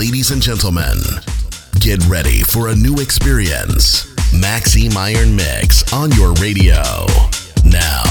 Ladies and gentlemen, get ready for a new experience. Maxime Iron Mix on your radio. Now.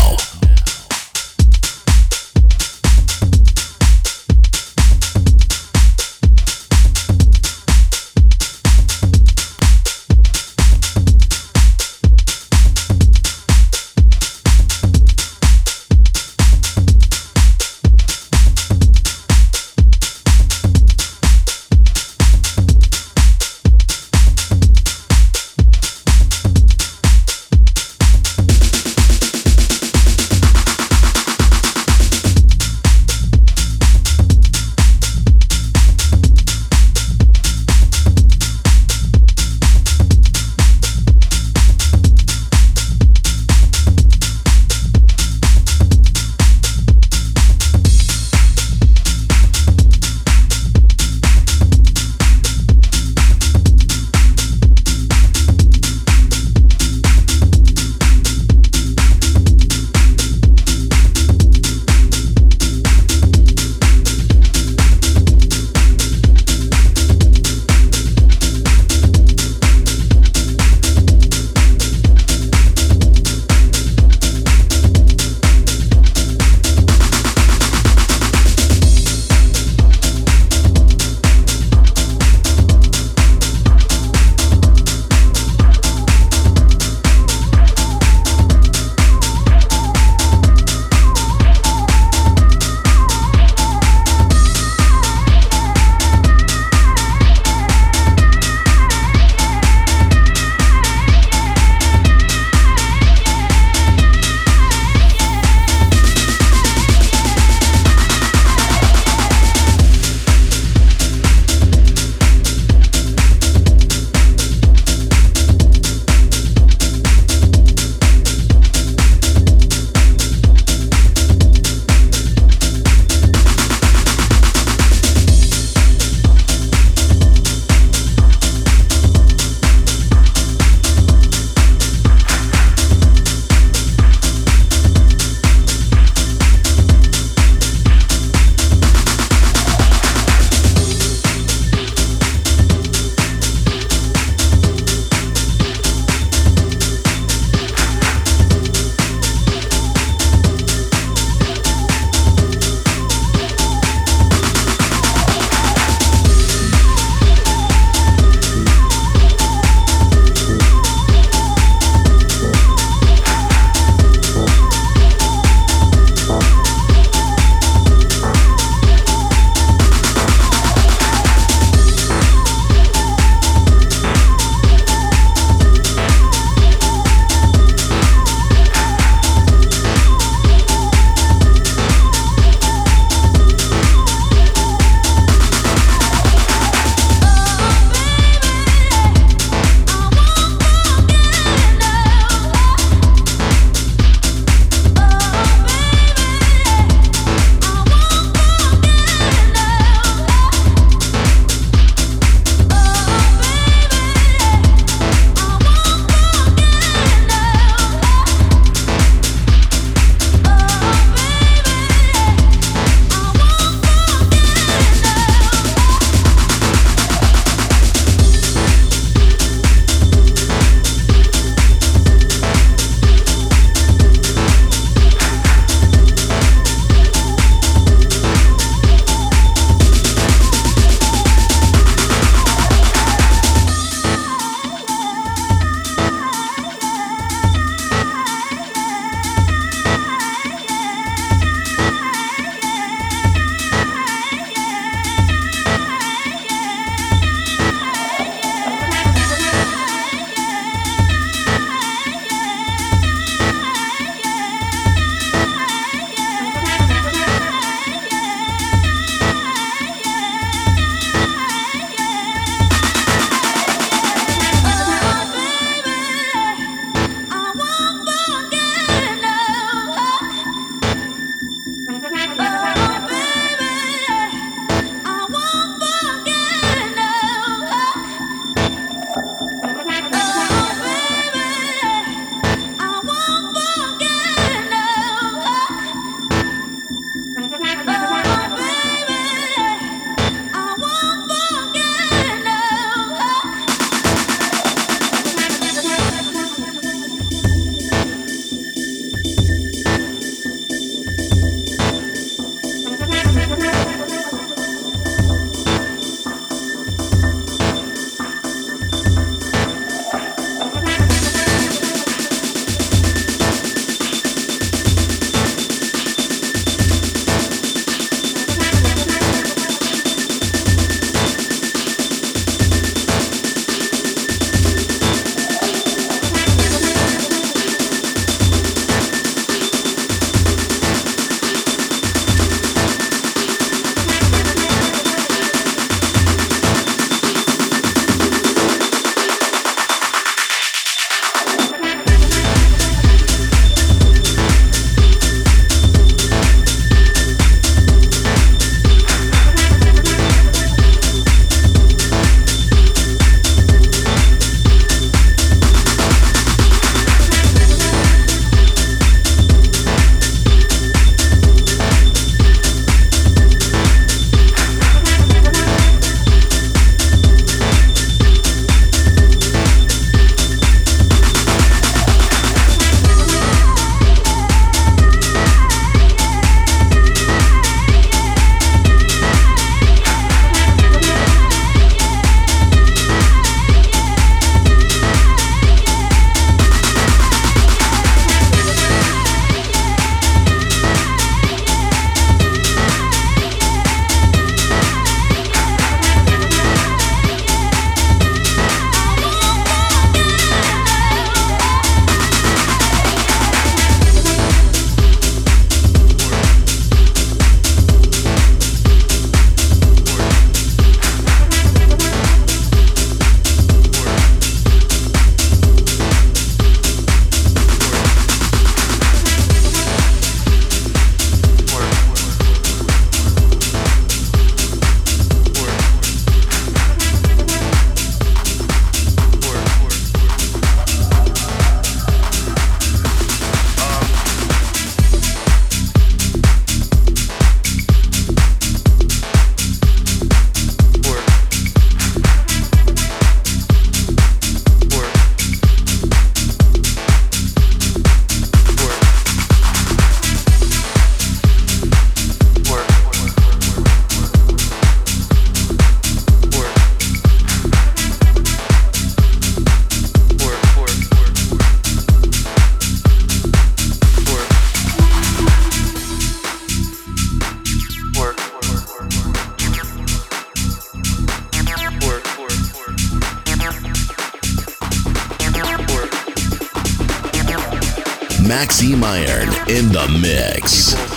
Iron in the mix.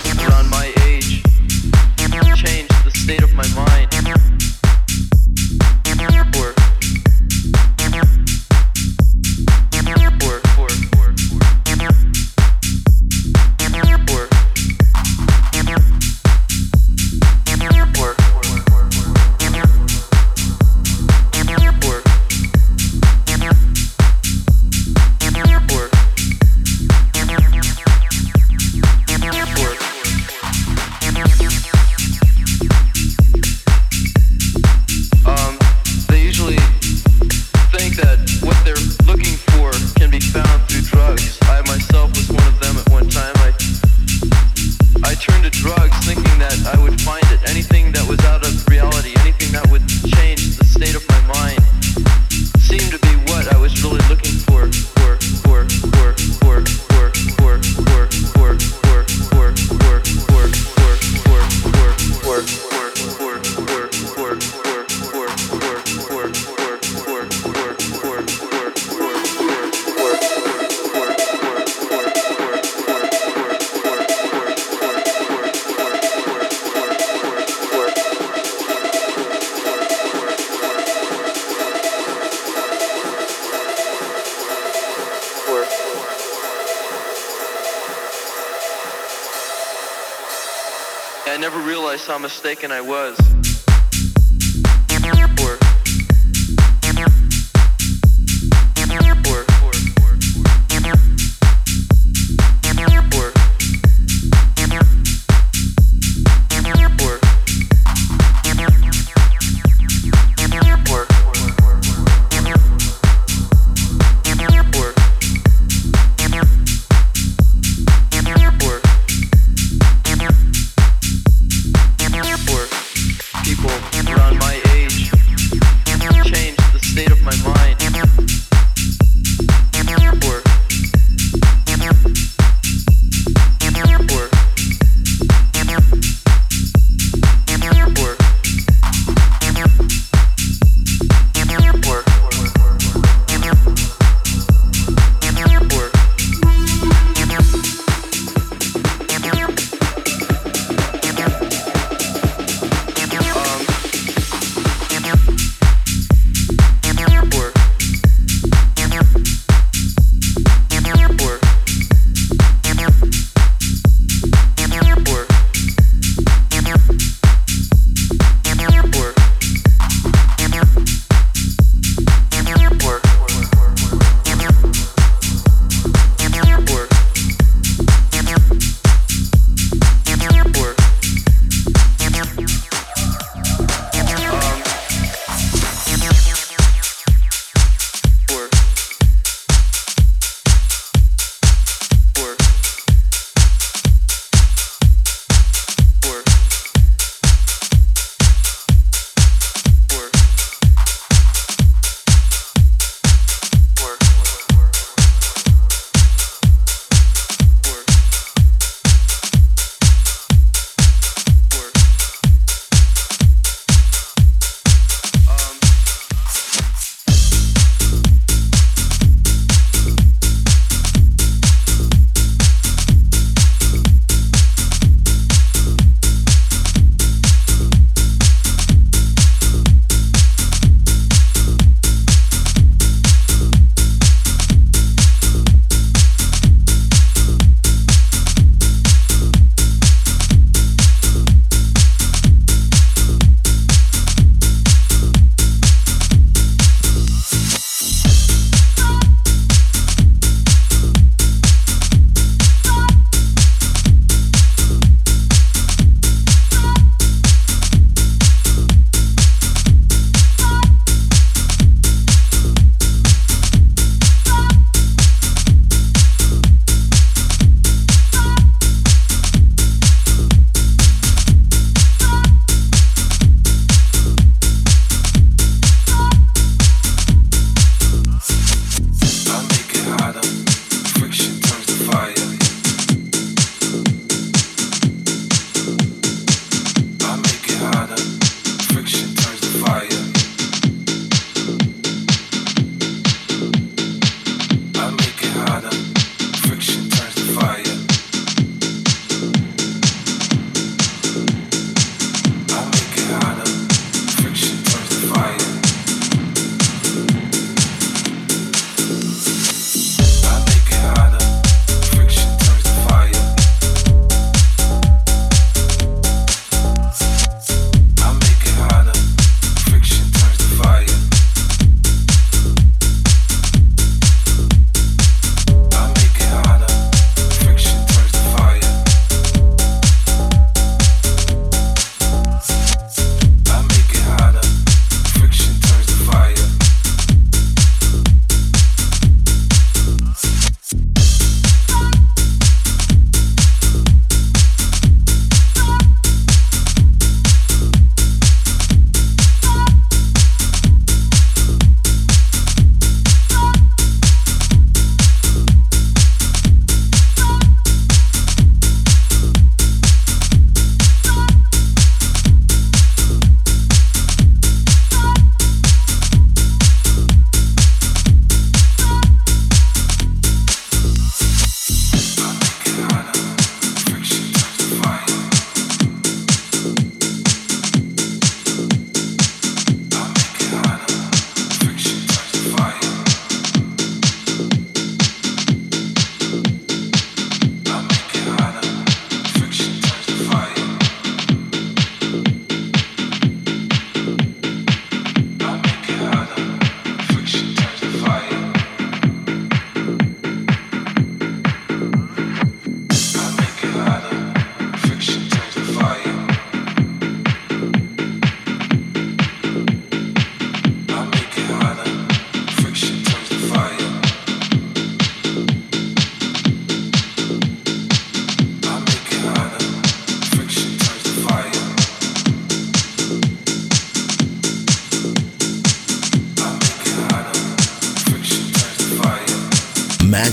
How mistaken, I was.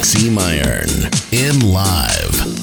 Maxime Iron in live.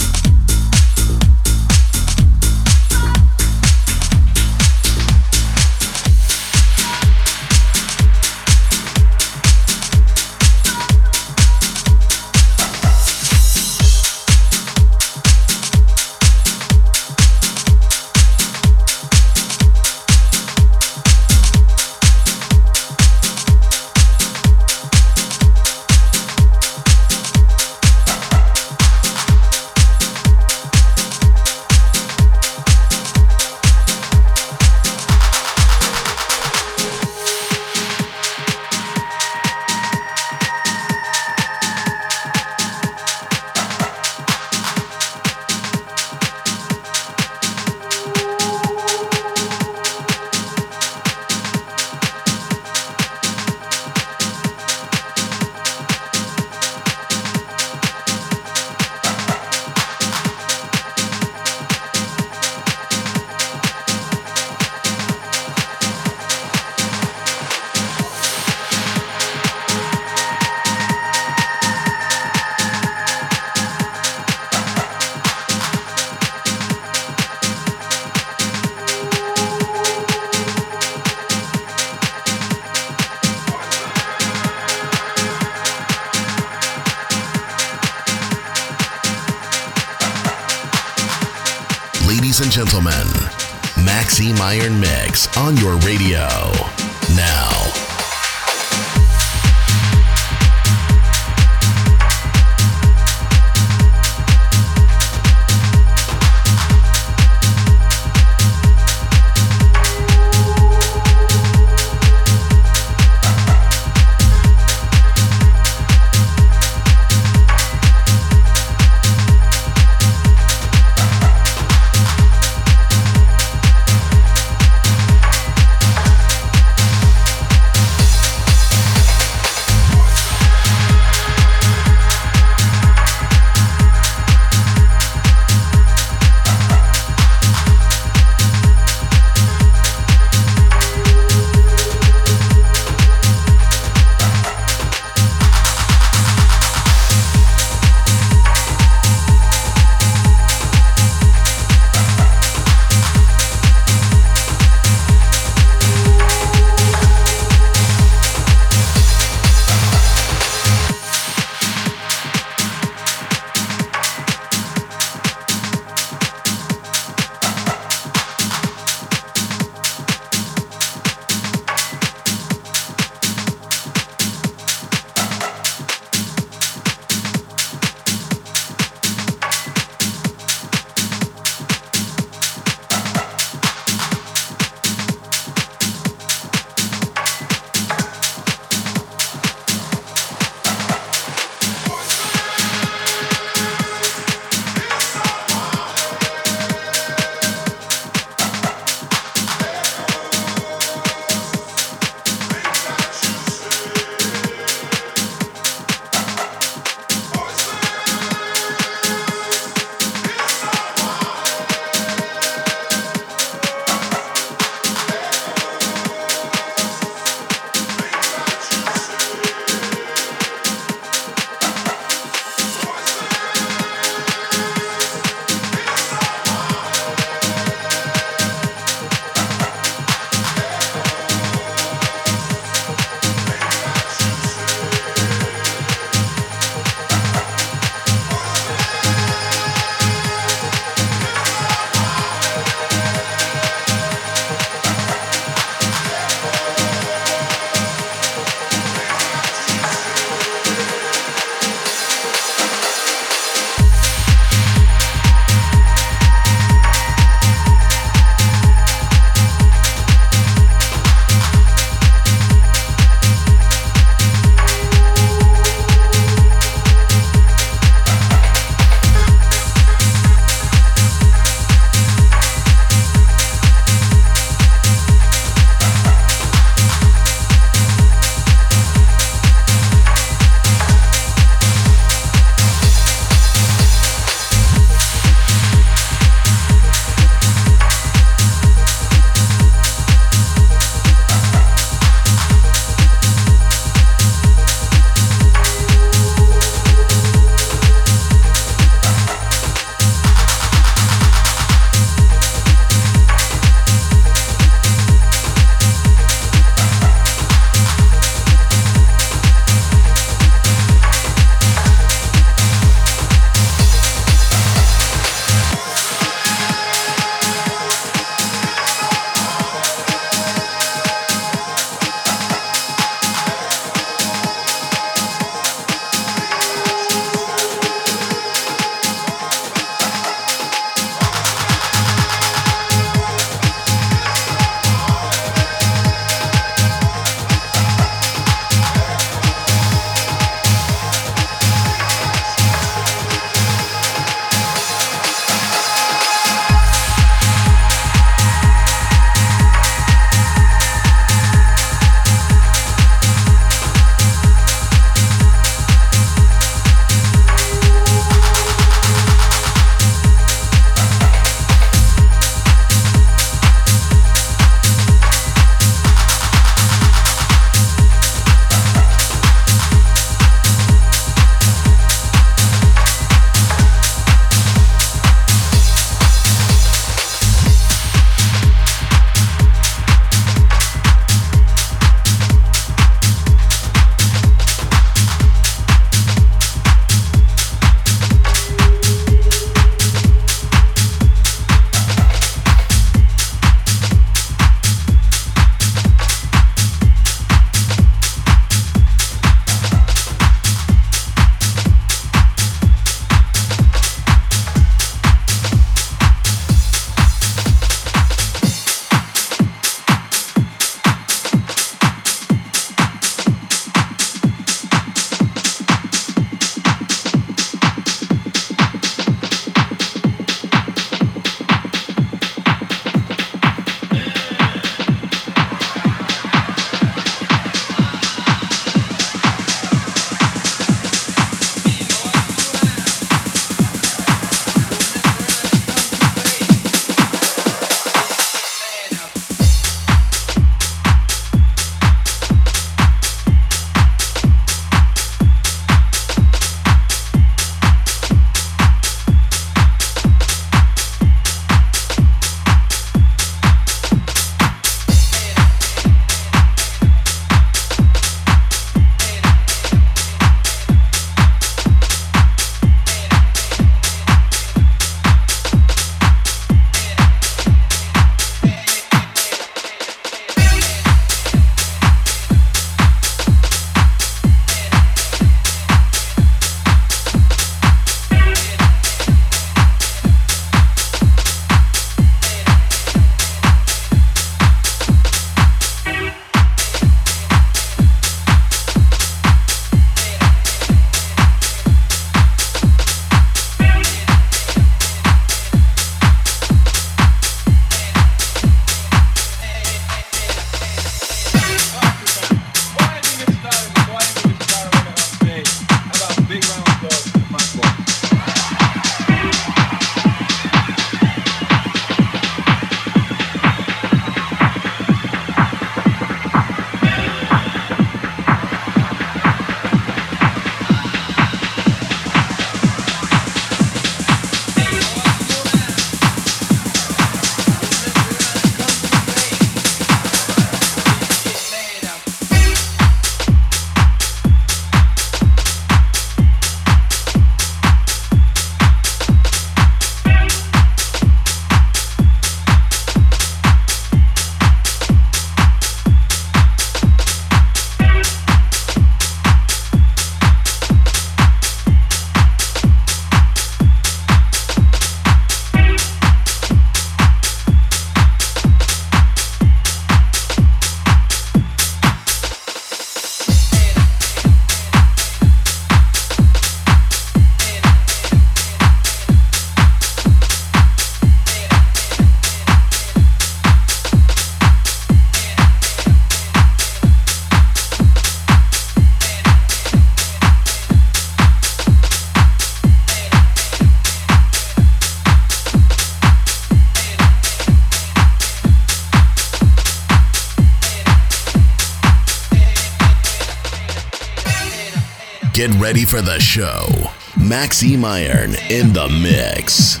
Ready for the show. Maxime Iron in the mix.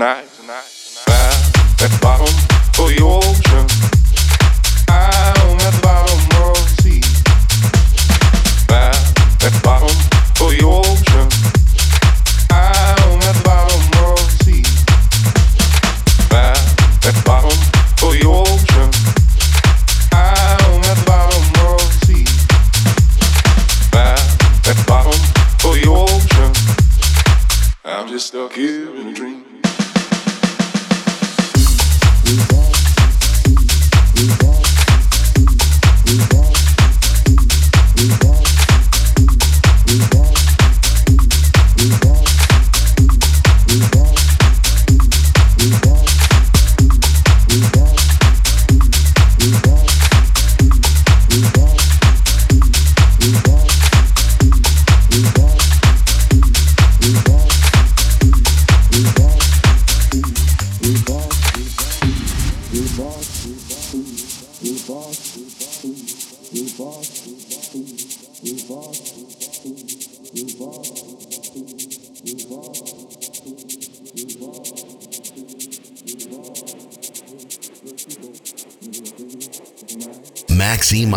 tonight. tonight.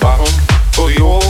bound for your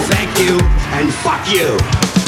thank you, and fuck you.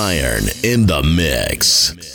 Iron in the mix.